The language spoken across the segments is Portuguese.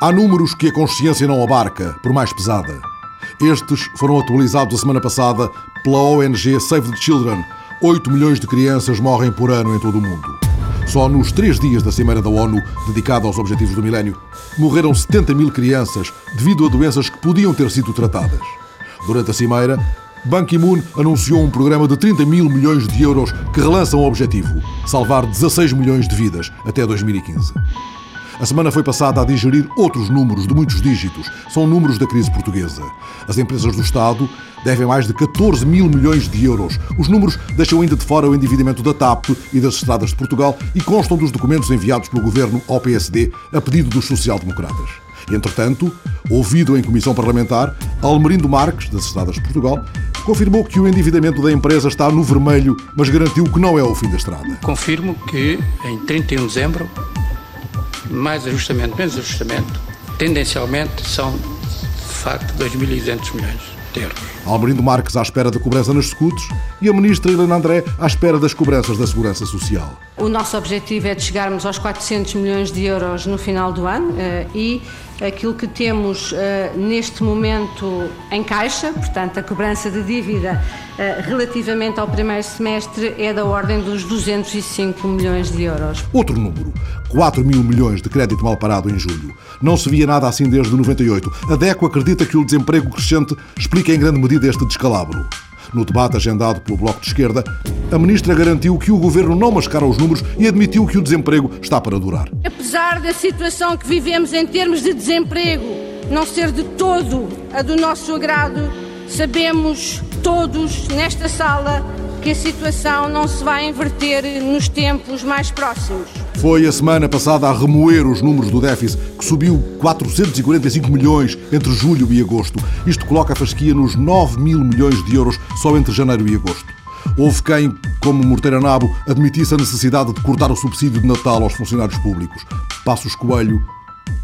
Há números que a consciência não abarca, por mais pesada. Estes foram atualizados a semana passada pela ONG Save the Children. 8 milhões de crianças morrem por ano em todo o mundo. Só nos três dias da Cimeira da ONU, dedicada aos Objetivos do Milénio, morreram 70 mil crianças devido a doenças que podiam ter sido tratadas. Durante a Cimeira, Ban Ki-moon anunciou um programa de 30 mil milhões de euros que relança o objetivo: salvar 16 milhões de vidas até 2015. A semana foi passada a digerir outros números de muitos dígitos. São números da crise portuguesa. As empresas do Estado devem mais de 14 mil milhões de euros. Os números deixam ainda de fora o endividamento da TAP e das estradas de Portugal e constam dos documentos enviados pelo governo ao PSD a pedido dos social-democratas. Entretanto, ouvido em comissão parlamentar, Almerindo Marques, das Estradas de Portugal, confirmou que o endividamento da empresa está no vermelho, mas garantiu que não é o fim da estrada. Confirmo que em 31 de dezembro mais ajustamento, menos ajustamento, tendencialmente são, de facto, 2.200 milhões de euros. Almerindo Marques à espera da cobrança nas escudos e a ministra Helena André à espera das cobranças da Segurança Social. O nosso objetivo é de chegarmos aos 400 milhões de euros no final do ano eh, e aquilo que temos uh, neste momento em caixa, portanto, a cobrança de dívida uh, relativamente ao primeiro semestre é da ordem dos 205 milhões de euros. Outro número, 4 mil milhões de crédito mal parado em julho. Não se via nada assim desde 98. A DECO acredita que o desemprego crescente explica em grande medida este descalabro. No debate agendado pelo Bloco de Esquerda, a ministra garantiu que o governo não mascara os números e admitiu que o desemprego está para durar. Apesar da situação que vivemos em termos de desemprego não ser de todo a do nosso agrado, sabemos todos nesta sala que a situação não se vai inverter nos tempos mais próximos. Foi a semana passada a remoer os números do déficit, que subiu 445 milhões entre julho e agosto. Isto coloca a fasquia nos 9 mil milhões de euros só entre janeiro e agosto. Houve quem, como Morteira Nabo, admitisse a necessidade de cortar o subsídio de Natal aos funcionários públicos. Passos Coelho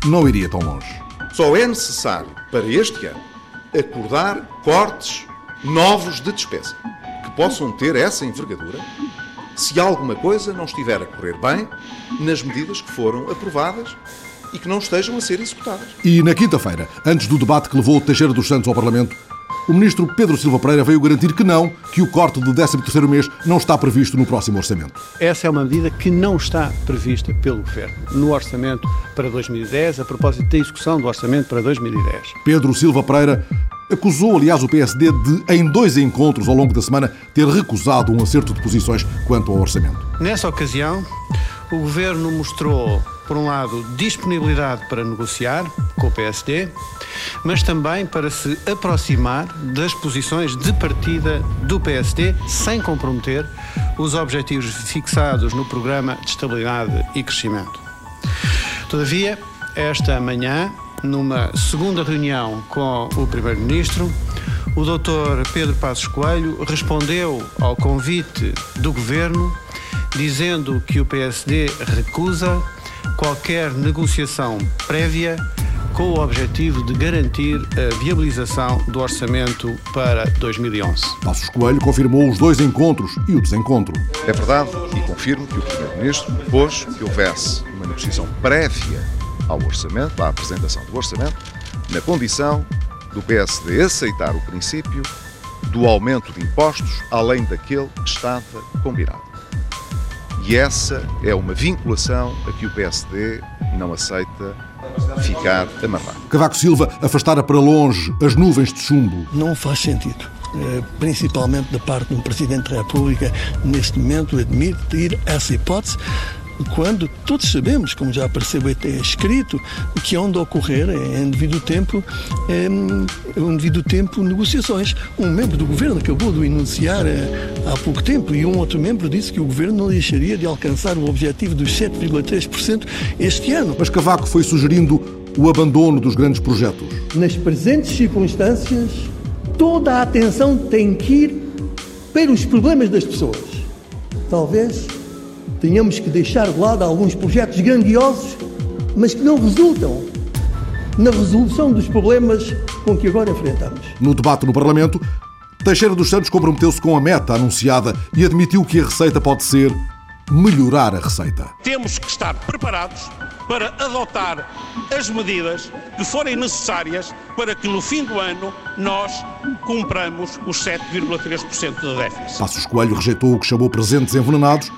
não iria tão longe. Só é necessário, para este ano, acordar cortes novos de despesa possam ter essa envergadura se alguma coisa não estiver a correr bem nas medidas que foram aprovadas e que não estejam a ser executadas. E na quinta-feira, antes do debate que levou o Teixeira dos Santos ao Parlamento, o ministro Pedro Silva Pereira veio garantir que não, que o corte do 13º mês não está previsto no próximo orçamento. Essa é uma medida que não está prevista pelo Governo no orçamento para 2010, a propósito da execução do orçamento para 2010. Pedro Silva Pereira acusou, aliás, o PSD de, em dois encontros ao longo da semana, ter recusado um acerto de posições quanto ao orçamento. Nessa ocasião, o Governo mostrou, por um lado, disponibilidade para negociar com o PSD, mas também para se aproximar das posições de partida do PSD, sem comprometer os objetivos fixados no Programa de Estabilidade e Crescimento. Todavia, esta manhã, numa segunda reunião com o Primeiro-Ministro, o Dr. Pedro Passos Coelho respondeu ao convite do Governo dizendo que o PSD recusa qualquer negociação prévia com o objetivo de garantir a viabilização do orçamento para 2011. Passos Coelho confirmou os dois encontros e o desencontro. É verdade e confirmo que o Primeiro-Ministro propôs que houvesse uma negociação prévia ao orçamento, à apresentação do orçamento, na condição do PSD aceitar o princípio do aumento de impostos além daquele que estava combinado. E essa é uma vinculação a que o PSD não aceita ficar amarrado. Cavaco Silva afastara para longe as nuvens de chumbo. Não faz sentido. Eh, principalmente da parte do Presidente da República, neste momento, admitir essa hipótese, quando todos sabemos, como já apareceu até escrito, que onde ocorrer é, em devido tempo, é, em devido tempo negociações. Um membro do governo acabou de enunciar é, há pouco tempo e um outro membro disse que o governo não deixaria de alcançar o objetivo dos 7,3% este ano. Mas Cavaco foi sugerindo o abandono dos grandes projetos. Nas presentes circunstâncias, toda a atenção tem que ir para os problemas das pessoas. Talvez tenhamos que deixar de lado alguns projetos grandiosos, mas que não resultam na resolução dos problemas com que agora enfrentamos. No debate no Parlamento, Teixeira dos Santos comprometeu-se com a meta anunciada e admitiu que a receita pode ser melhorar a receita. Temos que estar preparados para adotar as medidas que forem necessárias para que no fim do ano nós cumpramos os 7,3% de déficit. Passos Coelho rejeitou o que chamou presentes envenenados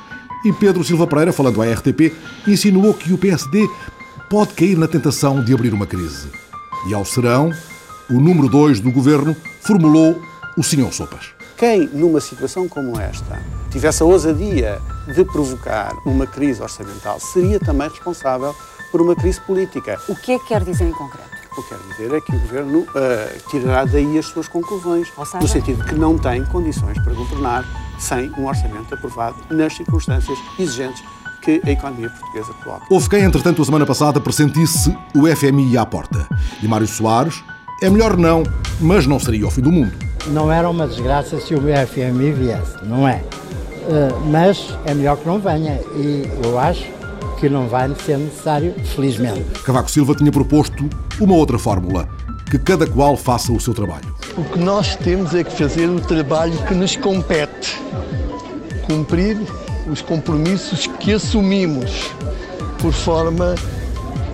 e Pedro Silva Pereira, falando à RTP, insinuou que o PSD pode cair na tentação de abrir uma crise. E ao serão, o número 2 do governo formulou o senhor Sopas. Quem, numa situação como esta, tivesse a ousadia de provocar uma crise orçamental, seria também responsável por uma crise política. O que é que quer dizer em concreto? O que quer dizer é que o Governo uh, tirará daí as suas conclusões, seja... no sentido de que não tem condições para governar sem um orçamento aprovado nas circunstâncias exigentes que a economia portuguesa coloca. Houve quem, entretanto, a semana passada pressentisse o FMI à porta. E Mário Soares, é melhor não, mas não seria o fim do mundo. Não era uma desgraça se o FMI viesse, não é? Uh, mas é melhor que não venha e eu acho que não vai ser necessário, felizmente. Cavaco Silva tinha proposto uma outra fórmula, que cada qual faça o seu trabalho. O que nós temos é que fazer o trabalho que nos compete, cumprir os compromissos que assumimos, por forma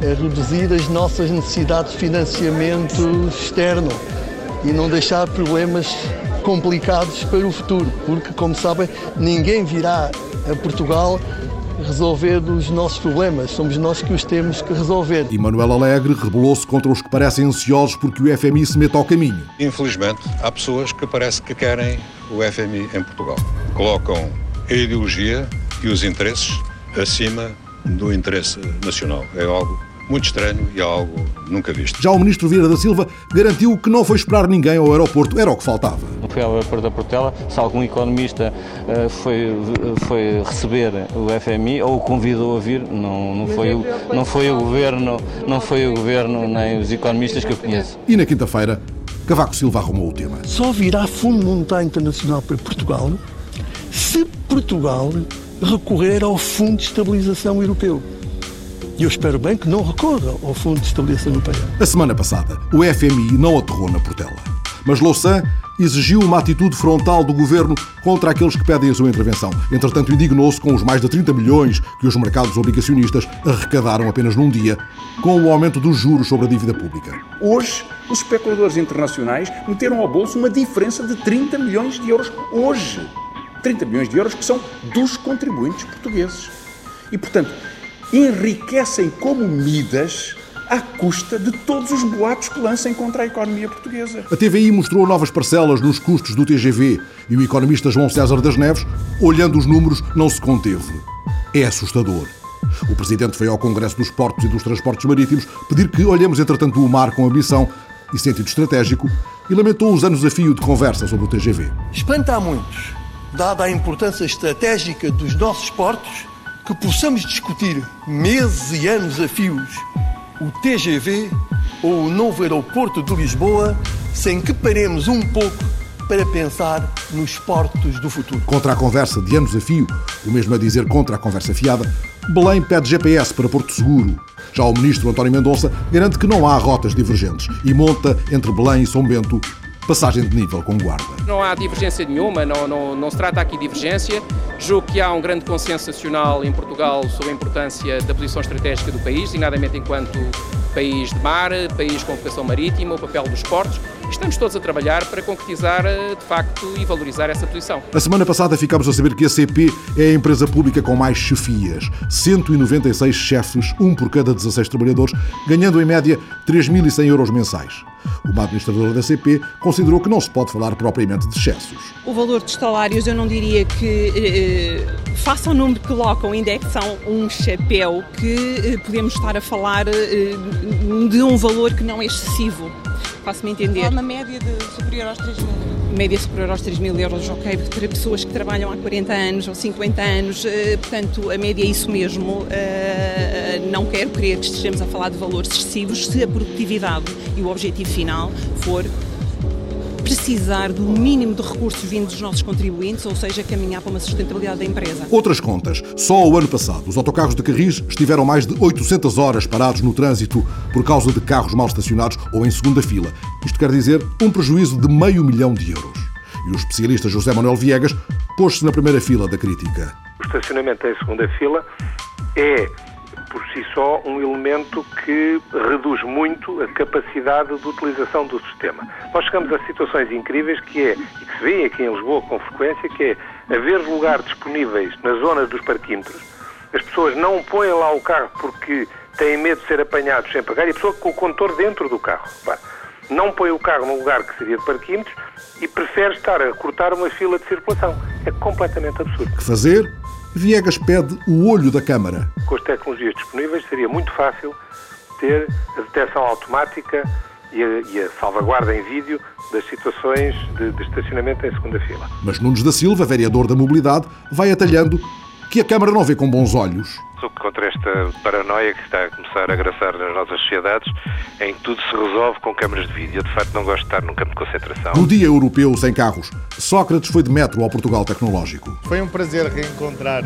a reduzir as nossas necessidades de financiamento externo e não deixar problemas complicados para o futuro, porque, como sabem, ninguém virá a Portugal resolver os nossos problemas, somos nós que os temos que resolver. E Manuel Alegre rebelou-se contra os que parecem ansiosos porque o FMI se meta ao caminho. Infelizmente, há pessoas que parece que querem o FMI em Portugal. Colocam a ideologia e os interesses acima do interesse nacional. É algo muito estranho e algo nunca visto. Já o ministro Vieira da Silva garantiu que não foi esperar ninguém ao aeroporto, era o que faltava. Não foi ao aeroporto da Portela, se algum economista uh, foi, foi receber o FMI ou o convidou a vir, não, não, foi, o, não foi o governo, não foi o governo nem os economistas que eu conheço. E na quinta-feira, Cavaco Silva arrumou o tema. Só virá Fundo Monetário Internacional para Portugal se Portugal recorrer ao Fundo de Estabilização Europeu. E eu espero bem que não recorra ao Fundo de Estabilização Europeia. A semana passada, o FMI não aterrou na Portela. Mas Louçã exigiu uma atitude frontal do governo contra aqueles que pedem a sua intervenção. Entretanto, indignou-se com os mais de 30 milhões que os mercados obrigacionistas arrecadaram apenas num dia, com o aumento dos juros sobre a dívida pública. Hoje, os especuladores internacionais meteram ao bolso uma diferença de 30 milhões de euros. Hoje. 30 milhões de euros que são dos contribuintes portugueses. E, portanto, enriquecem como Midas à custa de todos os boatos que lancem contra a economia portuguesa. A TVI mostrou novas parcelas nos custos do TGV e o economista João César das Neves, olhando os números, não se conteve. É assustador. O Presidente foi ao Congresso dos Portos e dos Transportes Marítimos pedir que olhemos, entretanto, o mar com ambição e sentido estratégico e lamentou os anos a fio de conversa sobre o TGV. Espanta a muitos, dada a importância estratégica dos nossos portos, que possamos discutir meses e anos a fios o TGV ou o novo aeroporto de Lisboa sem que paremos um pouco para pensar nos portos do futuro. Contra a conversa de anos a fio, o mesmo a dizer contra a conversa fiada, Belém pede GPS para Porto Seguro. Já o ministro António Mendonça garante que não há rotas divergentes e monta entre Belém e São Bento passagem de nível com guarda. Não há divergência nenhuma, não, não, não se trata aqui de divergência. Julgo que há um grande consenso nacional em Portugal sobre a importância da posição estratégica do país, designadamente enquanto país de mar, país com vocação marítima, o papel dos portos. Estamos todos a trabalhar para concretizar, de facto, e valorizar essa posição. A semana passada ficámos a saber que a CP é a empresa pública com mais chefias. 196 chefes, um por cada 16 trabalhadores, ganhando em média 3.100 euros mensais. Uma administradora da CP considerou que não se pode falar propriamente de excessos. O valor dos salários, eu não diria que, eh, faça o número que colocam, indexam um chapéu, que eh, podemos estar a falar eh, de um valor que não é excessivo. Faço-me entender. Há uma média de superior aos 3 mil média superior aos 3 mil euros, ok, para pessoas que trabalham há 40 anos ou 50 anos, eh, portanto, a média é isso mesmo. Eh, não quero crer que estejamos a falar de valores excessivos se a produtividade e o objetivo final for precisar do mínimo de recursos vindos dos nossos contribuintes, ou seja, caminhar para uma sustentabilidade da empresa. Outras contas. Só o ano passado, os autocarros de Carris estiveram mais de 800 horas parados no trânsito por causa de carros mal estacionados ou em segunda fila. Isto quer dizer um prejuízo de meio milhão de euros. E o especialista José Manuel Viegas pôs-se na primeira fila da crítica. O estacionamento em segunda fila é, por si só, um elemento que reduz muito a capacidade de utilização do sistema. Nós chegamos a situações incríveis que é, e que se vê aqui em Lisboa com frequência, que é haver lugares disponíveis na zona dos parquímetros, as pessoas não põem lá o carro porque têm medo de ser apanhados sem pagar e a pessoa com o condutor dentro do carro. não põe o carro num lugar que seria de parquímetros e prefere estar a cortar uma fila de circulação. É completamente absurdo. Que fazer? Viegas pede o olho da Câmara. Com as tecnologias disponíveis seria muito fácil ter a detecção automática e a, e a salvaguarda em vídeo das situações de, de estacionamento em segunda fila. Mas Nunes da Silva, vereador da Mobilidade, vai atalhando que a Câmara não vê com bons olhos. Sou contra esta paranoia que está a começar a agraçar nas nossas sociedades, em que tudo se resolve com câmaras de vídeo. Eu, de facto, não gosto de estar num campo de concentração. No Dia Europeu Sem Carros, Sócrates foi de metro ao Portugal Tecnológico. Foi um prazer reencontrar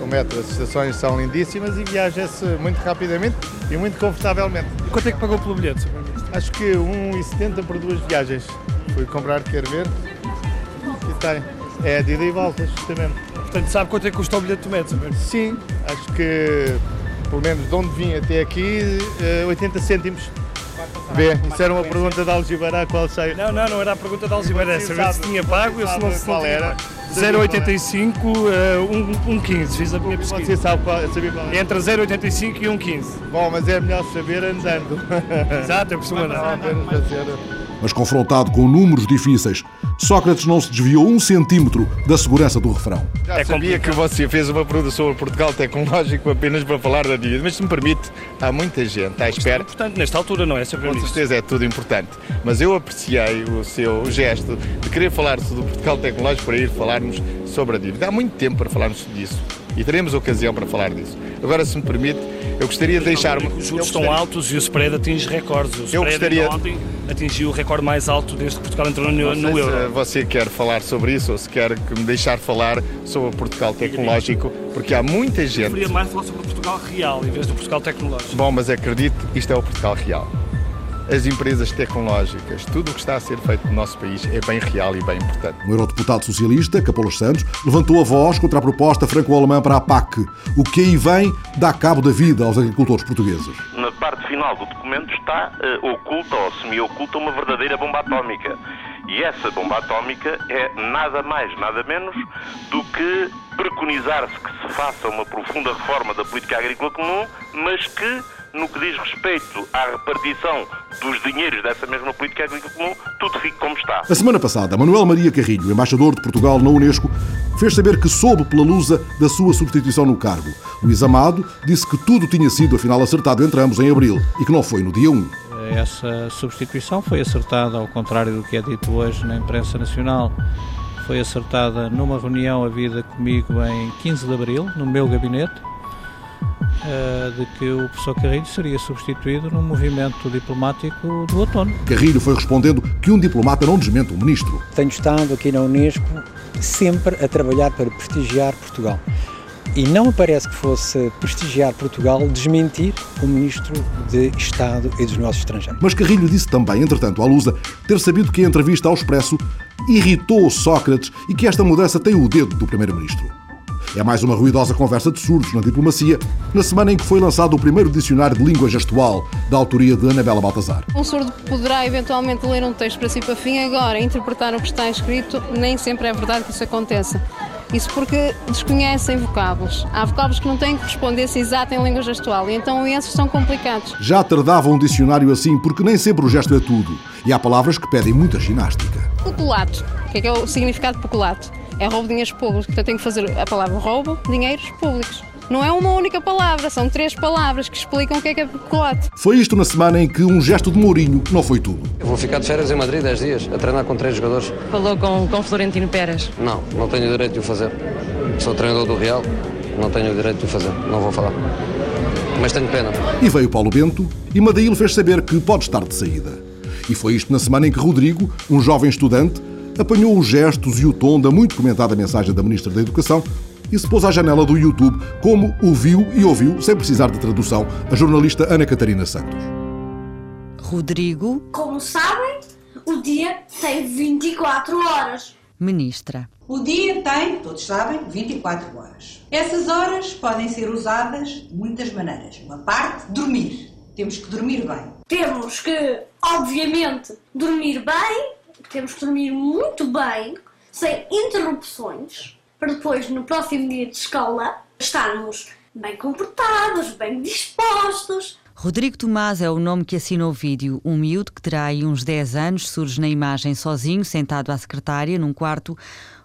o metro. As estações são lindíssimas e viaja-se muito rapidamente e muito confortavelmente. E quanto é que pagou pelo bilhete? Acho que 1,70 por duas viagens. Fui comprar, quer ver? Aqui tem. É de ida e volta, justamente. Portanto, sabe quanto é que custa o bilhete do metro? Sim, acho que pelo menos de onde vim até aqui, 80 eh, cêntimos. Vê, isso era uma pergunta de Algibeira, qual sei. Não, não, não era a pergunta de Algibeira, era saber se tinha pago, se não, se qual era. 0,85, uh, 1,15, fiz a minha pesquisa. Você sabe qual, sabia qual é? Entre 0,85 e 1,15. Bom, mas é melhor saber andando. Exato, eu costumo andar. Mas confrontado com números difíceis, Sócrates não se desviou um centímetro da segurança do refrão. Já é sabia que você fez uma pergunta sobre Portugal tecnológico apenas para falar da dívida, mas se me permite, há muita gente à espera. É importante nesta altura, não é? Sobre Com certeza é tudo importante. Mas eu apreciei o seu gesto de querer falar sobre Portugal tecnológico para ir falarmos sobre a dívida. Há muito tempo para falarmos disso e teremos ocasião para falar disso. Agora, se me permite, eu gostaria de deixar. Os juros estão altos e o spread atinge recordes. O eu gostaria. Ontem atingiu o recorde mais alto desde que Portugal entrou no, no euro. você quer falar sobre isso ou se quer me deixar falar sobre o Portugal tecnológico, porque há muita gente. Eu queria mais falar sobre o Portugal real em vez do Portugal tecnológico. Bom, mas acredite, isto é o Portugal real as empresas tecnológicas, tudo o que está a ser feito no nosso país é bem real e bem importante. O eurodeputado socialista, Capolas Santos, levantou a voz contra a proposta franco-alemã para a PAC. O que aí vem dá cabo da vida aos agricultores portugueses. Na parte final do documento está uh, oculta ou semi-oculta uma verdadeira bomba atómica. E essa bomba atómica é nada mais, nada menos do que preconizar-se que se faça uma profunda reforma da política agrícola comum, mas que no que diz respeito à repartição dos dinheiros dessa mesma política agrícola comum, tudo fica como está. A semana passada, Manuel Maria Carrilho, embaixador de Portugal na Unesco, fez saber que soube pela lusa da sua substituição no cargo. Luís Amado disse que tudo tinha sido afinal acertado entre ambos em abril e que não foi no dia 1. Essa substituição foi acertada, ao contrário do que é dito hoje na imprensa nacional, foi acertada numa reunião havida comigo em 15 de abril, no meu gabinete, de que o professor Carrilho seria substituído no movimento diplomático do outono. Carrilho foi respondendo que um diplomata não desmente um ministro. Tenho estado aqui na Unesco sempre a trabalhar para prestigiar Portugal. E não me parece que fosse prestigiar Portugal desmentir o Ministro de Estado e dos Negócios Estrangeiros. Mas Carrilho disse também, entretanto, à Lusa, ter sabido que a entrevista ao Expresso irritou Sócrates e que esta mudança tem o dedo do Primeiro-Ministro. É mais uma ruidosa conversa de surdos na diplomacia, na semana em que foi lançado o primeiro dicionário de língua gestual, da autoria de Anabela Baltazar. Um surdo poderá eventualmente ler um texto para si para fim, agora interpretar o que está escrito, nem sempre é verdade que isso aconteça. Isso porque desconhecem vocábulos. Há vocábulos que não têm correspondência exata em língua gestual e então esses são complicados. Já tardava um dicionário assim porque nem sempre o gesto é tudo. E há palavras que pedem muita ginástica. Pocolato. O que é, que é o significado de pocolato? É roubo de dinheiros públicos. Portanto, tenho que fazer a palavra roubo, dinheiros públicos. Não é uma única palavra, são três palavras que explicam o que é que é peculato. Foi isto na semana em que um gesto de Mourinho não foi tudo. Eu vou ficar de férias em Madrid 10 dias, a treinar com três jogadores. Falou com, com Florentino Pérez? Não, não tenho o direito de o fazer. Sou treinador do Real, não tenho o direito de o fazer, não vou falar. Mas tenho pena. E veio Paulo Bento e Madail fez saber que pode estar de saída. E foi isto na semana em que Rodrigo, um jovem estudante, apanhou os gestos e o tom da muito comentada mensagem da Ministra da Educação e se pôs à janela do YouTube, como ouviu e ouviu, sem precisar de tradução, a jornalista Ana Catarina Santos. Rodrigo. Como sabem, o dia tem 24 horas. ministra. O dia tem, todos sabem, 24 horas. Essas horas podem ser usadas de muitas maneiras. Uma parte, dormir. Temos que dormir bem. Temos que, obviamente, dormir bem, temos que dormir muito bem, sem interrupções, para depois, no próximo dia de escola, estarmos bem comportados, bem dispostos. Rodrigo Tomás é o nome que assina o vídeo. Um miúdo que terá aí uns 10 anos surge na imagem sozinho, sentado à secretária, num quarto.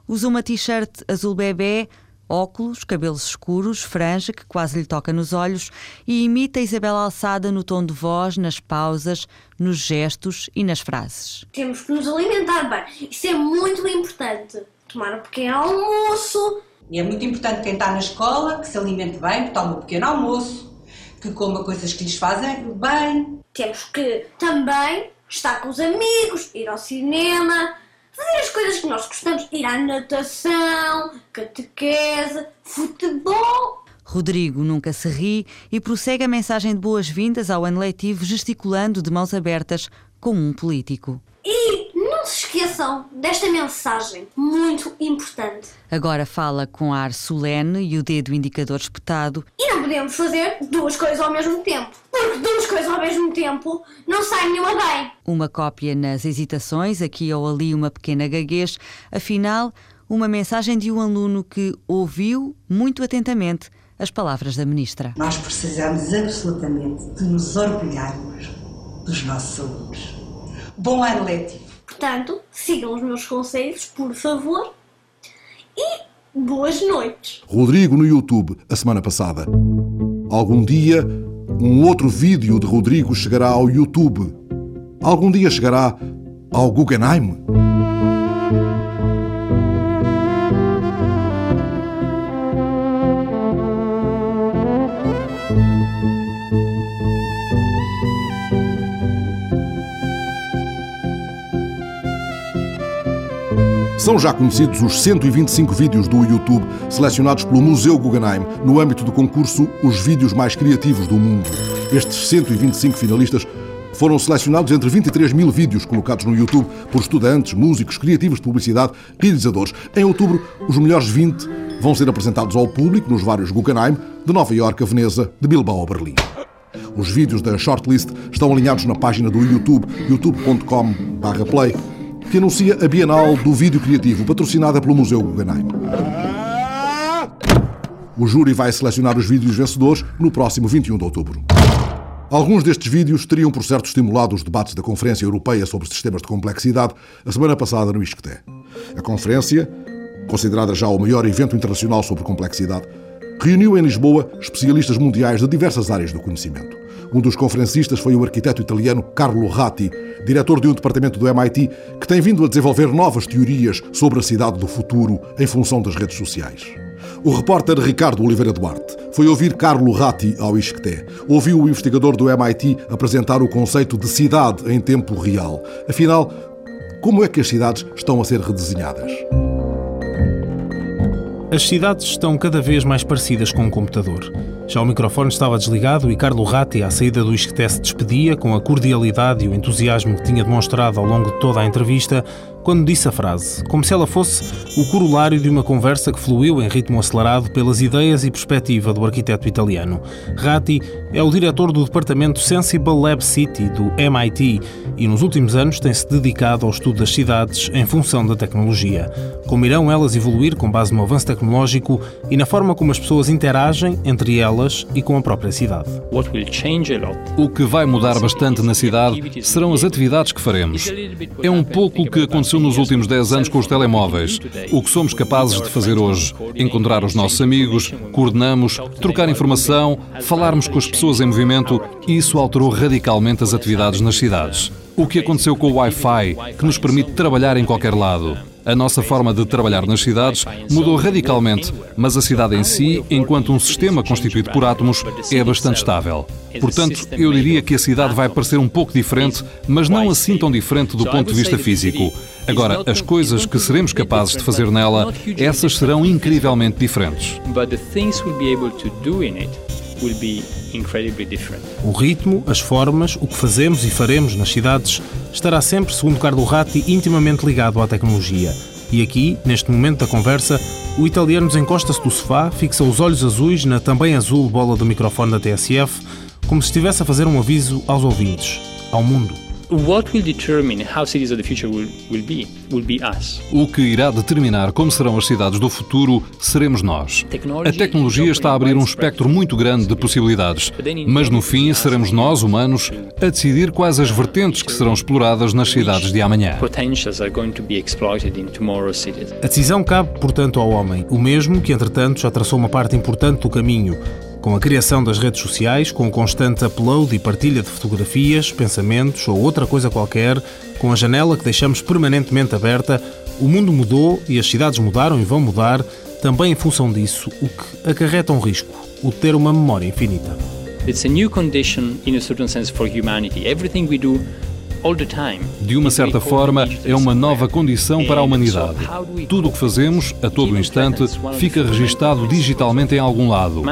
Usa uma t-shirt azul bebê, óculos, cabelos escuros, franja que quase lhe toca nos olhos e imita Isabel Alçada no tom de voz, nas pausas, nos gestos e nas frases. Temos que nos alimentar bem. Isso é muito importante. Tomar um pequeno almoço. E é muito importante quem está na escola que se alimente bem, que tome um pequeno almoço, que coma coisas que lhes fazem bem. Temos que também estar com os amigos, ir ao cinema, fazer as coisas que nós gostamos, ir à natação, catequese, futebol. Rodrigo nunca se ri e prossegue a mensagem de boas-vindas ao ano letivo, gesticulando de mãos abertas como um político. E não se esqueçam desta mensagem muito importante. Agora fala com ar solene e o dedo indicador espetado. E não podemos fazer duas coisas ao mesmo tempo. Porque duas coisas ao mesmo tempo não sai nenhuma bem. Uma cópia nas hesitações, aqui ou ali uma pequena gaguez. Afinal, uma mensagem de um aluno que ouviu muito atentamente as palavras da ministra. Nós precisamos absolutamente de nos orgulharmos dos nossos alunos. Bom ano letivo. Portanto, sigam os meus conselhos, por favor. E boas noites. Rodrigo no YouTube, a semana passada. Algum dia, um outro vídeo de Rodrigo chegará ao YouTube. Algum dia chegará ao Guggenheim. São já conhecidos os 125 vídeos do YouTube selecionados pelo Museu Guggenheim no âmbito do concurso Os Vídeos Mais Criativos do Mundo. Estes 125 finalistas foram selecionados entre 23 mil vídeos colocados no YouTube por estudantes, músicos, criativos de publicidade, realizadores. Em outubro, os melhores 20 vão ser apresentados ao público nos vários Guggenheim, de Nova Iorque a Veneza, de Bilbao a Berlim. Os vídeos da shortlist estão alinhados na página do YouTube, youtube.com/play que anuncia a Bienal do Vídeo Criativo, patrocinada pelo Museu Guggenheim. O júri vai selecionar os vídeos vencedores no próximo 21 de outubro. Alguns destes vídeos teriam, por certo, estimulado os debates da Conferência Europeia sobre Sistemas de Complexidade a semana passada no Isqueté. A conferência, considerada já o maior evento internacional sobre complexidade, reuniu em Lisboa especialistas mundiais de diversas áreas do conhecimento. Um dos conferencistas foi o arquiteto italiano Carlo Ratti, diretor de um departamento do MIT, que tem vindo a desenvolver novas teorias sobre a cidade do futuro em função das redes sociais. O repórter Ricardo Oliveira Duarte foi ouvir Carlo Ratti ao Isqueté. Ouviu o investigador do MIT apresentar o conceito de cidade em tempo real. Afinal, como é que as cidades estão a ser redesenhadas? As cidades estão cada vez mais parecidas com um computador. Já o microfone estava desligado e Carlo Ratti, à saída do Isqueté, se despedia com a cordialidade e o entusiasmo que tinha demonstrado ao longo de toda a entrevista, quando disse a frase, como se ela fosse o corolário de uma conversa que fluiu em ritmo acelerado pelas ideias e perspectiva do arquiteto italiano. Ratti é o diretor do departamento Sensible Lab City do MIT e nos últimos anos tem-se dedicado ao estudo das cidades em função da tecnologia. Como irão elas evoluir com base no avanço tecnológico e na forma como as pessoas interagem entre elas e com a própria cidade. O que vai mudar bastante na cidade serão as atividades que faremos. É um pouco o que aconteceu nos últimos 10 anos com os telemóveis. O que somos capazes de fazer hoje? Encontrar os nossos amigos, coordenamos, trocar informação, falarmos com as pessoas em movimento isso alterou radicalmente as atividades nas cidades. O que aconteceu com o Wi-Fi, que nos permite trabalhar em qualquer lado? A nossa forma de trabalhar nas cidades mudou radicalmente, mas a cidade em si, enquanto um sistema constituído por átomos, é bastante estável. Portanto, eu diria que a cidade vai parecer um pouco diferente, mas não assim tão diferente do ponto de vista físico. Agora, as coisas que seremos capazes de fazer nela, essas serão incrivelmente diferentes. O ritmo, as formas, o que fazemos e faremos nas cidades estará sempre, segundo Carlo Ratti, intimamente ligado à tecnologia. E aqui, neste momento da conversa, o italiano desencosta-se do sofá, fixa os olhos azuis na também azul bola do microfone da TSF, como se estivesse a fazer um aviso aos ouvintes, ao mundo. What will determine how cities of the future will, will be will be us. O que irá determinar como serão as cidades do futuro seremos nós. A tecnologia está a abrir um espectro muito grande de possibilidades, mas no fim seremos nós, humanos, a decidir quais as vertentes que serão exploradas nas cidades de amanhã. A decisão cabe, portanto, ao homem, o mesmo que, entretanto, já traçou uma parte importante do caminho com a criação das redes sociais, com o constante upload e partilha de fotografias, pensamentos ou outra coisa qualquer, com a janela que deixamos permanentemente aberta, o mundo mudou e as cidades mudaram e vão mudar, também em função disso, o que acarreta um risco, o ter uma memória infinita. It's a new condition in a certain sense for humanity. Everything we do de uma certa forma, é uma nova condição para a humanidade. Tudo o que fazemos, a todo instante, fica registado digitalmente em algum lado.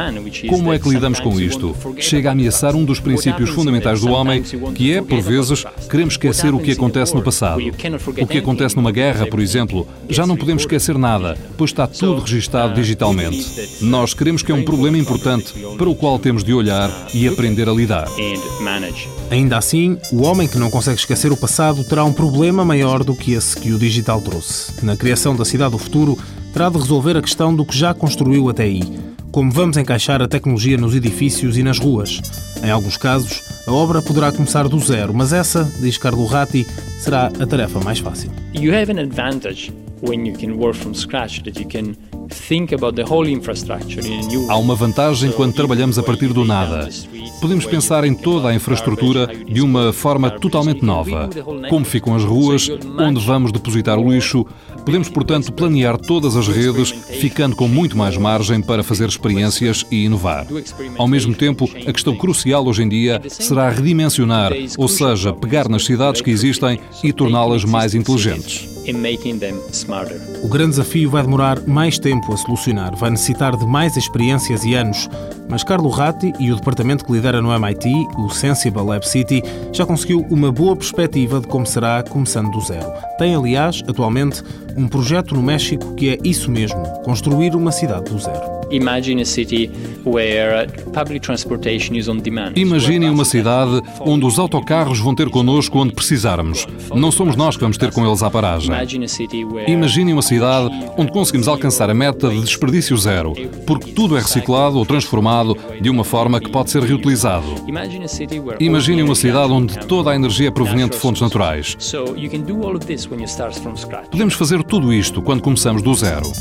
Como é que lidamos com isto? Chega a ameaçar um dos princípios fundamentais do homem, que é, por vezes, queremos esquecer o que acontece no passado. O que acontece numa guerra, por exemplo, já não podemos esquecer nada, pois está tudo registado digitalmente. Nós queremos que é um problema importante para o qual temos de olhar e aprender a lidar. Ainda assim, o homem que não consegue esquecer o passado terá um problema maior do que esse que o digital trouxe. Na criação da cidade do futuro, terá de resolver a questão do que já construiu até aí. Como vamos encaixar a tecnologia nos edifícios e nas ruas? Em alguns casos, a obra poderá começar do zero, mas essa, diz Carlo Ratti, será a tarefa mais fácil. You have an advantage when you can work from scratch that you can Há uma vantagem quando trabalhamos a partir do nada. Podemos pensar em toda a infraestrutura de uma forma totalmente nova. Como ficam as ruas, onde vamos depositar o lixo. Podemos, portanto, planear todas as redes, ficando com muito mais margem para fazer experiências e inovar. Ao mesmo tempo, a questão crucial hoje em dia será redimensionar, ou seja, pegar nas cidades que existem e torná-las mais inteligentes. O grande desafio vai demorar mais tempo a solucionar, vai necessitar de mais experiências e anos. Mas Carlo Ratti e o departamento que lidera no MIT, o Sensible Lab City, já conseguiu uma boa perspectiva de como será começando do zero. Tem, aliás, atualmente, um projeto no México que é isso mesmo: construir uma cidade do zero. Imagine. Imagine uma cidade onde os autocarros vão ter connosco onde precisarmos. Não somos nós que vamos ter com eles à paragem. Imagine uma cidade onde conseguimos alcançar a meta de desperdício zero, porque tudo é reciclado ou transformado de uma forma que pode ser reutilizado. Imagine uma cidade onde toda a energia é proveniente de fontes naturais. Podemos fazer tudo isto quando começamos do zero.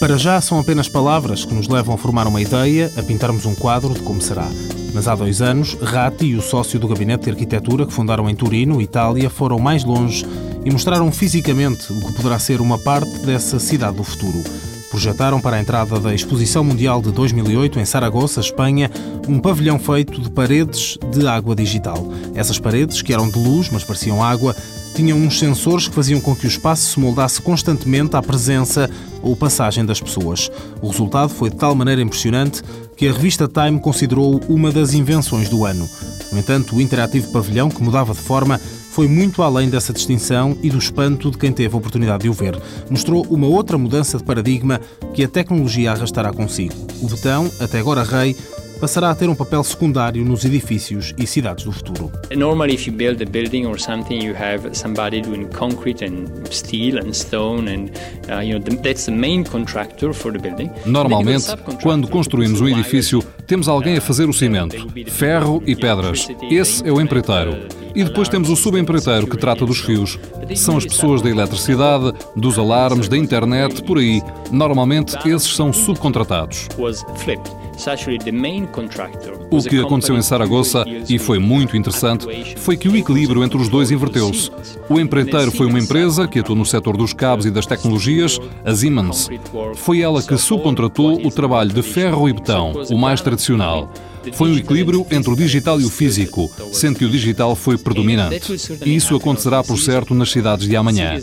Para já são apenas palavras que nos levam a formar uma ideia, a pintarmos um quadro de como será. Mas há dois anos, Ratti e o sócio do gabinete de arquitetura que fundaram em Turino, Itália, foram mais longe e mostraram fisicamente o que poderá ser uma parte dessa cidade do futuro. Projetaram para a entrada da Exposição Mundial de 2008 em Saragoça, Espanha, um pavilhão feito de paredes de água digital. Essas paredes, que eram de luz, mas pareciam água, tinham uns sensores que faziam com que o espaço se moldasse constantemente à presença ou passagem das pessoas. O resultado foi de tal maneira impressionante que a revista Time considerou uma das invenções do ano. No entanto, o interativo pavilhão, que mudava de forma, foi muito além dessa distinção e do espanto de quem teve a oportunidade de o ver. Mostrou uma outra mudança de paradigma que a tecnologia arrastará consigo. O betão, até agora rei, passará a ter um papel secundário nos edifícios e cidades do futuro. Normally, if you build a building or something, you have somebody doing concrete and steel and stone, and uh, you know that's the main contractor for the building. Normalmente, quando construímos um edifício, temos alguém a fazer o cimento, ferro e pedras. Esse é o empreiteiro. E depois temos o subempreiteiro que trata dos fios. São as pessoas da eletricidade, dos alarmes, da internet, por aí. Normalmente, esses são subcontratados. O que aconteceu em Saragoça, e foi muito interessante, foi que o equilíbrio entre os dois inverteu-se. O empreiteiro foi uma empresa que atuou no setor dos cabos e das tecnologias, a Siemens. Foi ela que subcontratou o trabalho de ferro e betão, o mais tradicional. Foi um equilíbrio entre o digital e o físico, sendo que o digital foi predominante. E isso acontecerá, por certo, nas cidades de amanhã.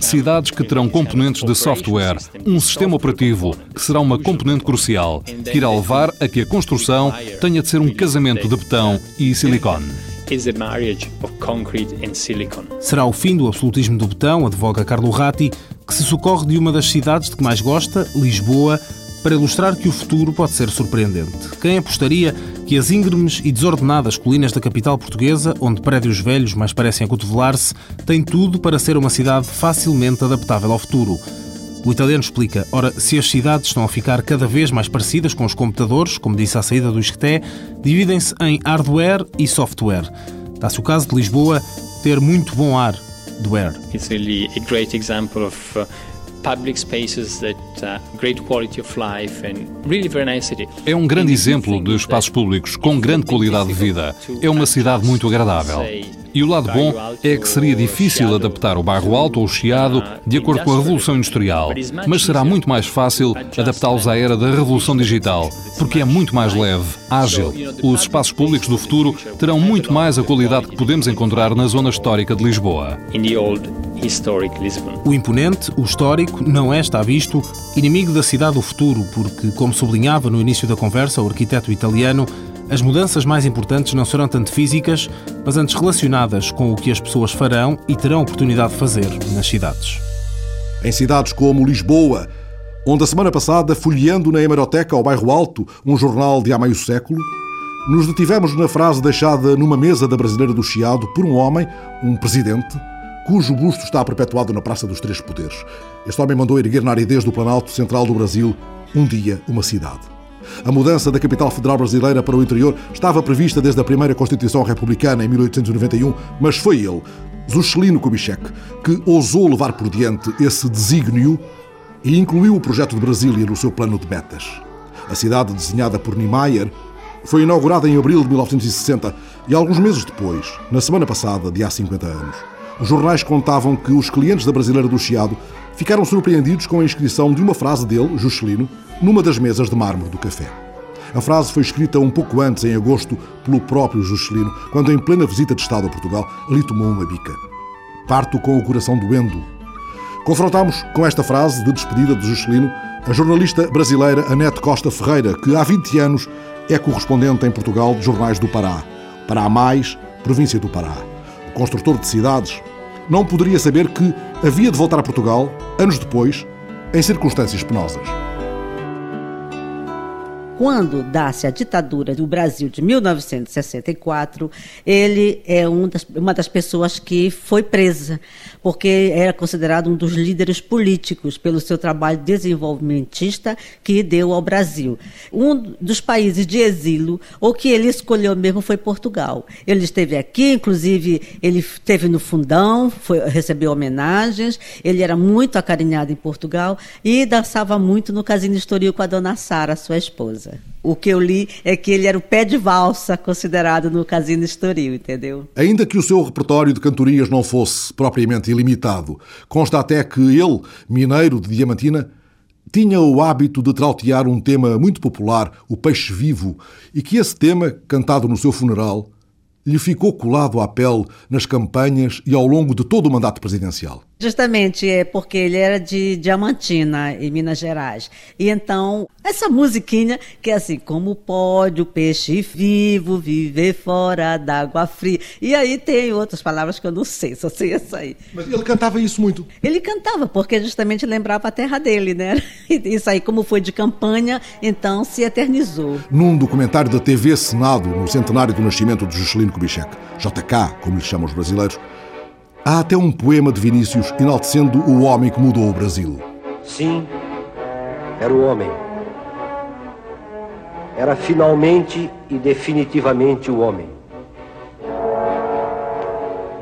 Cidades que terão componentes de software, um sistema operativo, que será uma componente crucial, que irá levar a que a construção tenha de ser um casamento de betão e silicone. is the marriage of concrete and silicon. Será o fim do absolutismo do botão, advoga Carlo Ratti, que se socorre de uma das cidades de que mais gosta, Lisboa, para ilustrar que o futuro pode ser surpreendente. Quem apostaria que as íngremes e desordenadas colinas da capital portuguesa, onde prédios velhos mais parecem acotovelar-se, têm tudo para ser uma cidade facilmente adaptável ao futuro? O italiano explica: ora, se as cidades estão a ficar cada vez mais parecidas com os computadores, como disse à saída do Isqueté, dividem-se em hardware e software. Dá-se o caso de Lisboa ter muito bom ar do air. It's really a great example of uh, public spaces that uh, great quality of life and really very nice city. É um grande exemplo de espaços públicos com grande qualidade de vida. É uma cidade muito agradável. E o lado bom é que seria difícil adaptar o bairro alto ou o Chiado de acordo com a Revolução Industrial, mas será muito mais fácil adaptá-los à era da Revolução Digital, porque é muito mais leve, ágil. Os espaços públicos do futuro terão muito mais a qualidade que podemos encontrar na zona histórica de Lisboa. O imponente, o histórico, não é, está visto, inimigo da cidade do futuro, porque, como sublinhava no início da conversa o arquiteto italiano, as mudanças mais importantes não serão tanto físicas, mas antes relacionadas com o que as pessoas farão e terão oportunidade de fazer nas cidades. Em cidades como Lisboa, onde a semana passada, folheando na hemeroteca ao bairro Alto, um jornal de há meio século, nos detivemos na frase deixada numa mesa da Brasileira do Chiado por um homem, um presidente, cujo busto está perpetuado na Praça dos Três Poderes. Este homem mandou erguer na aridez do Planalto Central do Brasil um dia uma cidade. A mudança da capital federal brasileira para o interior estava prevista desde a primeira Constituição Republicana em 1891, mas foi ele, Juscelino Kubitschek, que ousou levar por diante esse desígnio e incluiu o projeto de Brasília no seu plano de metas. A cidade, desenhada por Niemeyer, foi inaugurada em abril de 1960 e alguns meses depois, na semana passada, de há 50 anos. Os jornais contavam que os clientes da Brasileira do Chiado ficaram surpreendidos com a inscrição de uma frase dele, Juscelino, numa das mesas de mármore do café. A frase foi escrita um pouco antes, em agosto, pelo próprio Juscelino, quando, em plena visita de Estado a Portugal, ali tomou uma bica. Parto com o coração doendo. Confrontámos com esta frase de despedida de Juscelino a jornalista brasileira Anete Costa Ferreira, que há 20 anos é correspondente em Portugal de jornais do Pará. Pará Mais, província do Pará. O construtor de cidades não poderia saber que havia de voltar a Portugal, anos depois, em circunstâncias penosas quando dá-se a ditadura do Brasil de 1964, ele é um das, uma das pessoas que foi presa, porque era considerado um dos líderes políticos pelo seu trabalho desenvolvimentista que deu ao Brasil. Um dos países de exílio, o que ele escolheu mesmo foi Portugal. Ele esteve aqui, inclusive ele esteve no fundão, foi, recebeu homenagens, ele era muito acarinhado em Portugal e dançava muito no Casino Estoril com a dona Sara, sua esposa. O que eu li é que ele era o pé de valsa considerado no Casino Estoril, entendeu? Ainda que o seu repertório de cantorias não fosse propriamente ilimitado, consta até que ele, mineiro de Diamantina, tinha o hábito de trautear um tema muito popular, o peixe vivo, e que esse tema, cantado no seu funeral, lhe ficou colado à pele nas campanhas e ao longo de todo o mandato presidencial. Justamente é porque ele era de Diamantina, em Minas Gerais. E então, essa musiquinha, que é assim, como pode o peixe vivo viver fora d'água fria? E aí tem outras palavras que eu não sei, só sei essa aí. Mas ele cantava isso muito? Ele cantava, porque justamente lembrava a terra dele, né? Isso aí, como foi de campanha, então se eternizou. Num documentário da TV Senado, no centenário do nascimento de Juscelino Kubitschek, JK, como lhe chamam os brasileiros, Há até um poema de Vinícius enaltecendo o homem que mudou o Brasil. Sim, era o homem. Era finalmente e definitivamente o homem.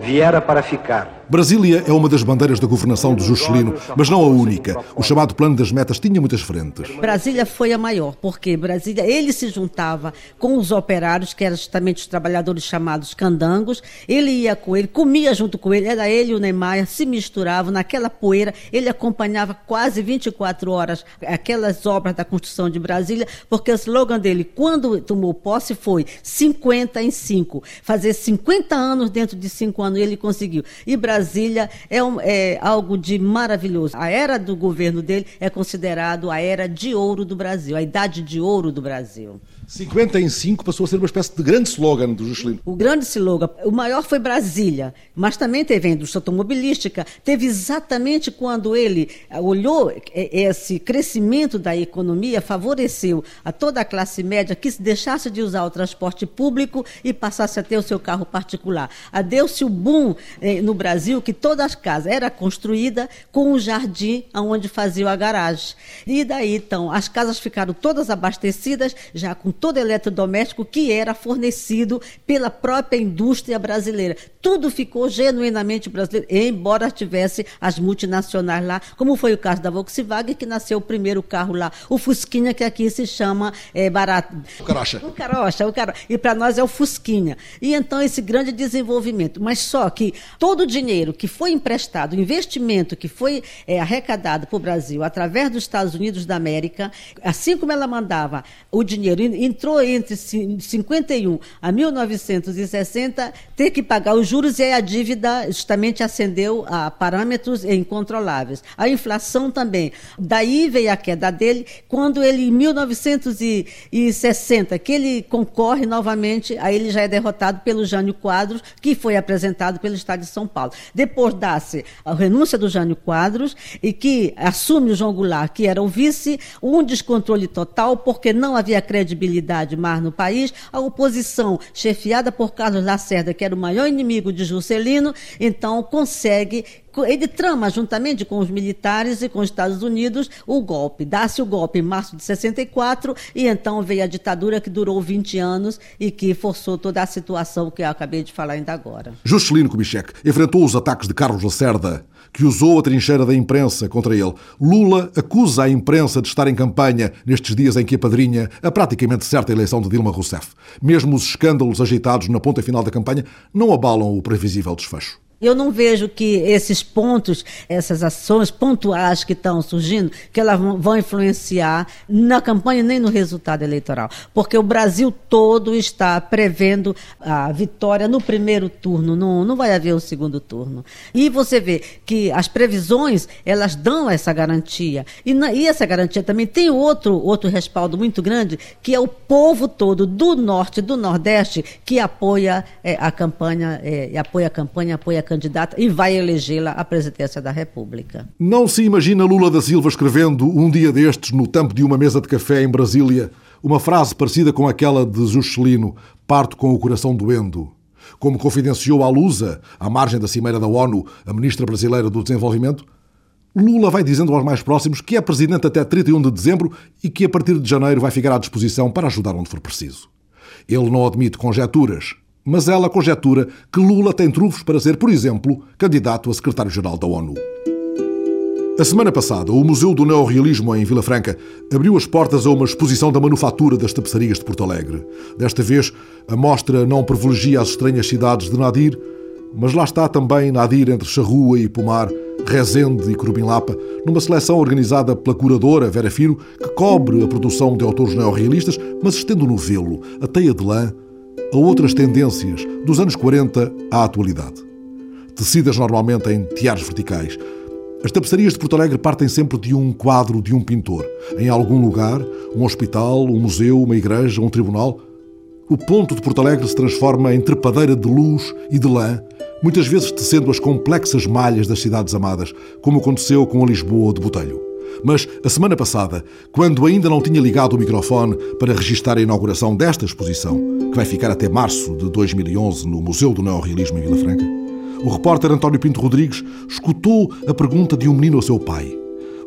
Viera para ficar Brasília é uma das bandeiras da governação de Juscelino, mas não a única. O chamado Plano das Metas tinha muitas frentes. Brasília foi a maior, porque Brasília, ele se juntava com os operários, que eram justamente os trabalhadores chamados candangos, ele ia com ele, comia junto com ele, era ele e o Neymar, se misturavam naquela poeira, ele acompanhava quase 24 horas aquelas obras da construção de Brasília, porque o slogan dele, quando tomou posse, foi 50 em 5. Fazer 50 anos dentro de 5 anos, ele conseguiu. E Brasília Brasília é, um, é algo de maravilhoso. A era do governo dele é considerado a era de ouro do Brasil, a idade de ouro do Brasil. 50 em 5 passou a ser uma espécie de grande slogan do Juscelino. O grande slogan, o maior foi Brasília, mas também teve a indústria automobilística. Teve exatamente quando ele olhou esse crescimento da economia, favoreceu a toda a classe média que se deixasse de usar o transporte público e passasse a ter o seu carro particular. Deu-se o boom eh, no Brasil que toda a casa era construída com um jardim onde fazia a garagem. E daí, então, as casas ficaram todas abastecidas, já com todo eletrodoméstico que era fornecido pela própria indústria brasileira. Tudo ficou genuinamente brasileiro, embora tivesse as multinacionais lá, como foi o caso da Volkswagen, que nasceu o primeiro carro lá, o Fusquinha, que aqui se chama é, barato. O carocha. O carocha, o carocha. E para nós é o Fusquinha. E então esse grande desenvolvimento. Mas só que todo o dinheiro que foi emprestado, o investimento que foi é, arrecadado para o Brasil através dos Estados Unidos da América, assim como ela mandava o dinheiro entrou entre 51 a 1960 ter que pagar os juros e a dívida justamente ascendeu a parâmetros incontroláveis. A inflação também. Daí veio a queda dele quando ele, em 1960, que ele concorre novamente, aí ele já é derrotado pelo Jânio Quadros, que foi apresentado pelo Estado de São Paulo. Depois dá-se a renúncia do Jânio Quadros e que assume o João Goulart, que era o vice, um descontrole total, porque não havia credibilidade mais no país, a oposição, chefiada por Carlos Lacerda, que era o maior inimigo de Juscelino, então consegue ele trama, juntamente com os militares e com os Estados Unidos, o golpe. Dá-se o golpe em março de 64 e então veio a ditadura que durou 20 anos e que forçou toda a situação que eu acabei de falar ainda agora. Juscelino Kubitschek enfrentou os ataques de Carlos Lacerda, que usou a trincheira da imprensa contra ele. Lula acusa a imprensa de estar em campanha nestes dias em que apadrinha a praticamente certa eleição de Dilma Rousseff. Mesmo os escândalos agitados na ponta final da campanha não abalam o previsível desfecho. Eu não vejo que esses pontos, essas ações pontuais que estão surgindo, que elas vão influenciar na campanha nem no resultado eleitoral. Porque o Brasil todo está prevendo a vitória no primeiro turno, não, não vai haver o segundo turno. E você vê que as previsões, elas dão essa garantia. E, na, e essa garantia também tem outro, outro respaldo muito grande, que é o povo todo do norte, do nordeste, que apoia é, a campanha, é, apoia a campanha, apoia a candidata e vai elegê-la à presidência da República. Não se imagina Lula da Silva escrevendo um dia destes no tampo de uma mesa de café em Brasília uma frase parecida com aquela de Juscelino, parto com o coração doendo. Como confidenciou à Lusa, à margem da cimeira da ONU, a ministra brasileira do Desenvolvimento, Lula vai dizendo aos mais próximos que é presidente até 31 de dezembro e que a partir de janeiro vai ficar à disposição para ajudar onde for preciso. Ele não admite conjecturas, mas ela conjetura que Lula tem trunfos para ser, por exemplo, candidato a secretário-geral da ONU. A semana passada, o Museu do Neorrealismo em Vila Franca abriu as portas a uma exposição da manufatura das tapeçarias de Porto Alegre. Desta vez, a mostra não privilegia as estranhas cidades de Nadir, mas lá está também Nadir entre Charrua e Pomar, Rezende e Corubim Lapa, numa seleção organizada pela curadora Vera Firo, que cobre a produção de autores neorrealistas, mas estendo no velo a teia de lã a outras tendências dos anos 40 à atualidade. Tecidas normalmente em tiares verticais, as tapeçarias de Porto Alegre partem sempre de um quadro de um pintor. Em algum lugar, um hospital, um museu, uma igreja, um tribunal. O ponto de Porto Alegre se transforma em trepadeira de luz e de lã, muitas vezes tecendo as complexas malhas das cidades amadas, como aconteceu com a Lisboa de Botelho. Mas a semana passada, quando ainda não tinha ligado o microfone para registar a inauguração desta exposição, que vai ficar até março de 2011 no Museu do Neorrealismo em Vila Franca, o repórter António Pinto Rodrigues escutou a pergunta de um menino ao seu pai.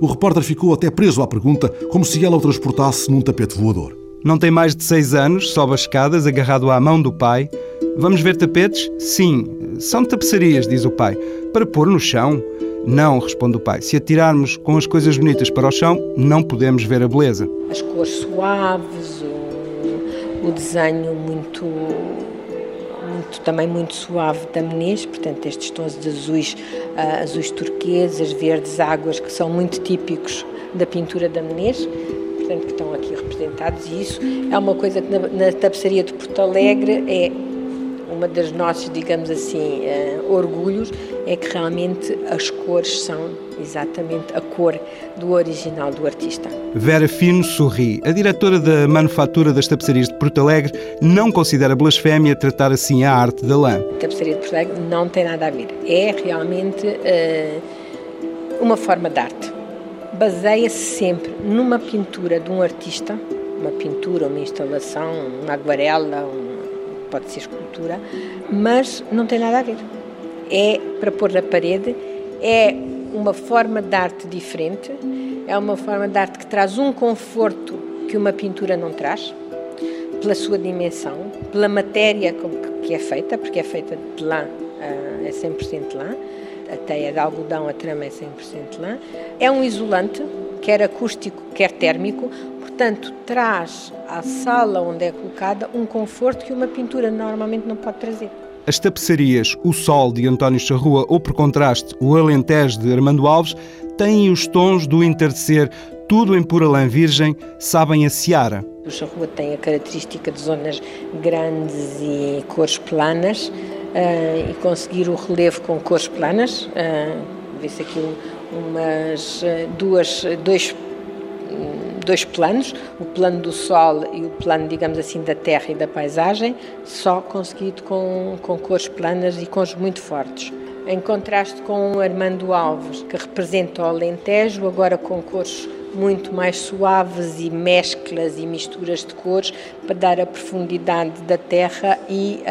O repórter ficou até preso à pergunta, como se ela o transportasse num tapete voador. Não tem mais de seis anos, sobe as escadas, agarrado à mão do pai. Vamos ver tapetes? Sim, são tapeçarias, diz o pai. Para pôr no chão? Não, responde o pai. Se atirarmos com as coisas bonitas para o chão, não podemos ver a beleza. As cores suaves, o, o desenho muito, muito, também muito suave da Menez, portanto estes tons de azuis, uh, azuis turqueses, verdes águas, que são muito típicos da pintura da Menez, portanto que estão aqui representados e isso é uma coisa que na, na tapeçaria de Porto Alegre é uma das nossos, digamos assim, uh, orgulhos é que realmente as cores são exatamente a cor do original do artista. Vera Fino sorri. A diretora da Manufatura das Tapeçarias de Porto Alegre não considera blasfémia tratar assim a arte da lã. A tapeçaria de Porto Alegre não tem nada a ver. É realmente uh, uma forma de arte. Baseia-se sempre numa pintura de um artista, uma pintura, uma instalação, uma aguarela, um, pode ser escultura, mas não tem nada a ver. É para pôr na parede, é uma forma de arte diferente, é uma forma de arte que traz um conforto que uma pintura não traz, pela sua dimensão, pela matéria que é feita, porque é feita de lã, ah, é 100% lã, a teia de algodão, a trama é 100% lã. É um isolante, quer acústico, quer térmico, portanto, traz à sala onde é colocada um conforto que uma pintura normalmente não pode trazer. As tapeçarias O Sol de António Charrua ou, por contraste, o Alentejo de Armando Alves têm os tons do entardecer, tudo em pura lã virgem, sabem a seara. O Charrua tem a característica de zonas grandes e cores planas uh, e conseguir o relevo com cores planas. Uh, Vê-se aqui umas uh, duas, dois dois planos, o plano do Sol e o plano, digamos assim, da Terra e da paisagem, só conseguido com, com cores planas e cores muito fortes. Em contraste com o Armando Alves, que representa o Alentejo, agora com cores muito mais suaves e mesclas e misturas de cores para dar a profundidade da terra e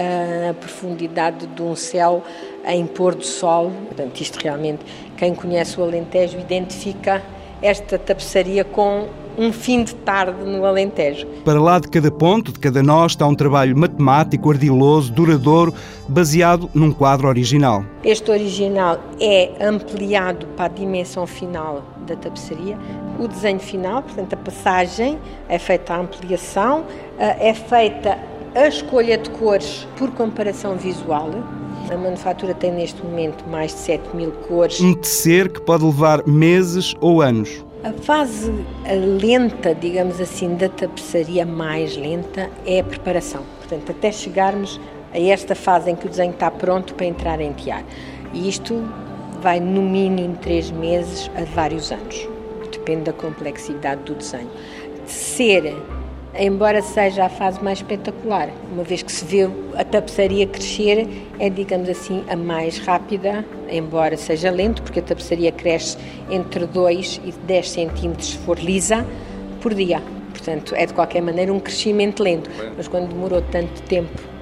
a profundidade de um céu em pôr do sol. Portanto, isto realmente, quem conhece o Alentejo identifica esta tapeçaria com um fim de tarde no Alentejo. Para lá de cada ponto, de cada nó, está um trabalho matemático, ardiloso, duradouro, baseado num quadro original. Este original é ampliado para a dimensão final da tapeçaria. O desenho final, portanto, a passagem, é feita a ampliação, eh, é feita a escolha de cores por comparação visual. A manufatura tem neste momento mais de 7 mil cores. Um tecer que pode levar meses ou anos. A fase lenta, digamos assim, da tapeçaria mais lenta é a preparação. Portanto, até chegarmos a esta fase em que o desenho está pronto para entrar em tiar. E isto vai no mínimo três meses a vários anos. Depende da complexidade do desenho. De ser embora seja a fase mais espetacular, uma vez que se vê a tapeçaria crescer, é, digamos assim, a mais rápida, embora seja lento, porque a tapeçaria cresce entre 2 e 10 centímetros se for lisa por dia. Portanto, é de qualquer maneira um crescimento lento, mas quando demorou tanto tempo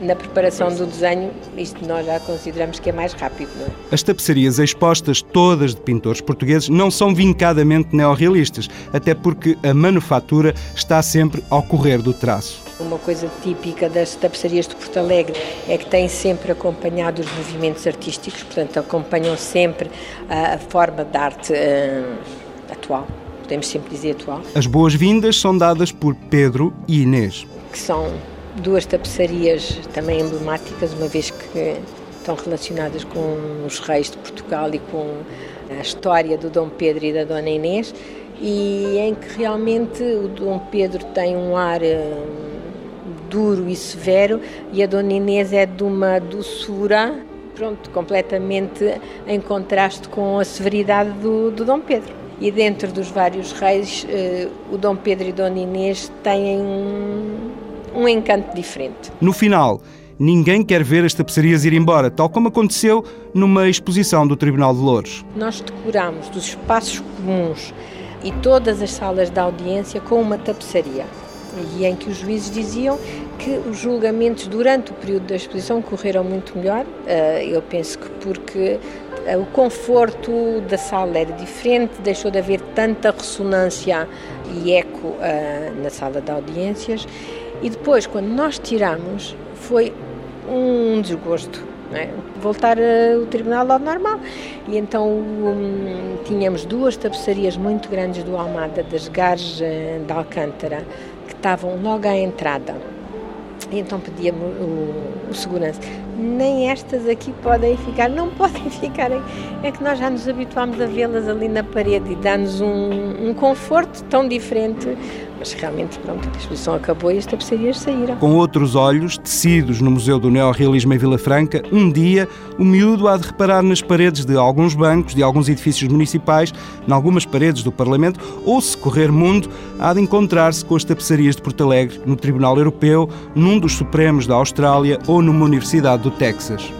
na preparação do desenho, isto nós já consideramos que é mais rápido. Não é? As tapeçarias expostas, todas de pintores portugueses, não são vincadamente neorrealistas, até porque a manufatura está sempre ao correr do traço. Uma coisa típica das tapeçarias de Porto Alegre é que têm sempre acompanhado os movimentos artísticos, portanto, acompanham sempre a, a forma de arte uh, atual. Podemos sempre dizer atual. As boas-vindas são dadas por Pedro e Inês. Que são duas tapeçarias também emblemáticas, uma vez que estão relacionadas com os reis de Portugal e com a história do Dom Pedro e da Dona Inês, e em que realmente o Dom Pedro tem um ar uh, duro e severo e a Dona Inês é de uma doçura, pronto, completamente em contraste com a severidade do, do Dom Pedro. E dentro dos vários reis, uh, o Dom Pedro e Dona Inês têm um um encanto diferente. No final, ninguém quer ver as tapeçarias ir embora, tal como aconteceu numa exposição do Tribunal de Louros. Nós decoramos dos espaços comuns e todas as salas de audiência com uma tapeçaria. E em que os juízes diziam que os julgamentos durante o período da exposição correram muito melhor. Eh, eu penso que porque eh, o conforto da sala era diferente, deixou de haver tanta ressonância e eco eh, na sala de audiências e depois, quando nós tiramos, foi um desgosto. É? Voltar ao tribunal ao normal. E então um, tínhamos duas tapeçarias muito grandes do Almada, das Gares eh, de Alcântara, que estavam logo à entrada. E então pedíamos o, o, segurança, nem estas aqui podem ficar, não podem ficar. É que nós já nos habituámos a vê-las ali na parede e dá-nos um, um conforto tão diferente Mas realmente, pronto, a exposição acabou e as tapeçarias saíram. Com outros olhos, tecidos no Museu do Neorrealismo em Vila Franca, um dia o miúdo há de reparar nas paredes de alguns bancos, de alguns edifícios municipais, em algumas paredes do Parlamento, ou, se correr mundo, há de encontrar-se com as tapeçarias de Porto Alegre, no Tribunal Europeu, num dos Supremos da Austrália ou numa Universidade do Texas.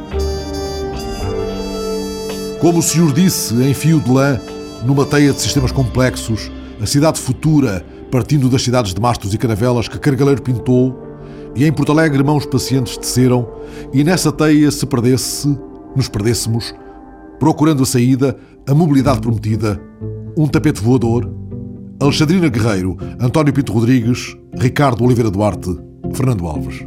Como o senhor disse, em fio de lã, numa teia de sistemas complexos, a cidade futura, partindo das cidades de mastros e caravelas que Cargaleiro pintou, e em Porto Alegre mãos pacientes teceram, e nessa teia se perdesse, nos perdêssemos, procurando a saída, a mobilidade prometida, um tapete voador, Alexandrina Guerreiro, António Pinto Rodrigues, Ricardo Oliveira Duarte, Fernando Alves.